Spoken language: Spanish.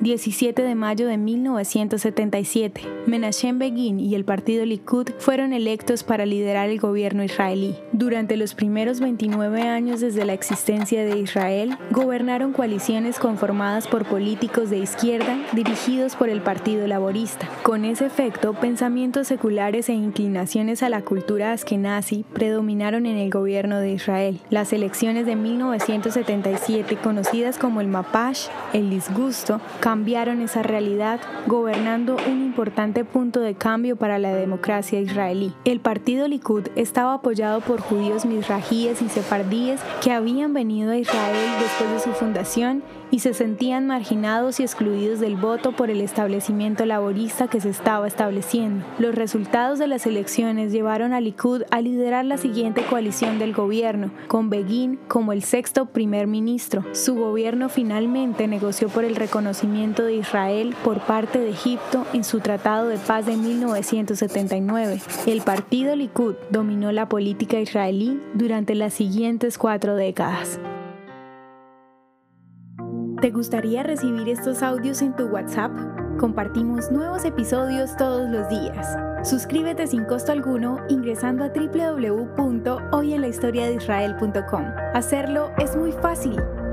17 de mayo de 1977. Menachem Begin y el partido Likud fueron electos para liderar el gobierno israelí. Durante los primeros 29 años desde la existencia de Israel, gobernaron coaliciones conformadas por políticos de izquierda dirigidos por el Partido Laborista. Con ese efecto, pensamientos seculares e inclinaciones a la cultura askenazi predominaron en el gobierno de Israel. Las elecciones de 1977, conocidas como el Mapash, el disgusto, cambiaron esa realidad, gobernando un importante punto de cambio para la democracia israelí. El partido Likud estaba apoyado por judíos misrajíes y sefardíes que habían venido a Israel después de su fundación y se sentían marginados y excluidos del voto por el establecimiento laborista que se estaba estableciendo. Los resultados de las elecciones llevaron a Likud a liderar la siguiente coalición del gobierno, con Begin como el sexto primer ministro. Su gobierno finalmente negoció por el reconocimiento de Israel por parte de Egipto en su Tratado de Paz de 1979. El partido Likud dominó la política israelí durante las siguientes cuatro décadas. ¿Te gustaría recibir estos audios en tu WhatsApp? Compartimos nuevos episodios todos los días. Suscríbete sin costo alguno ingresando a www.hoyenlahistoriadeisrael.com. Hacerlo es muy fácil.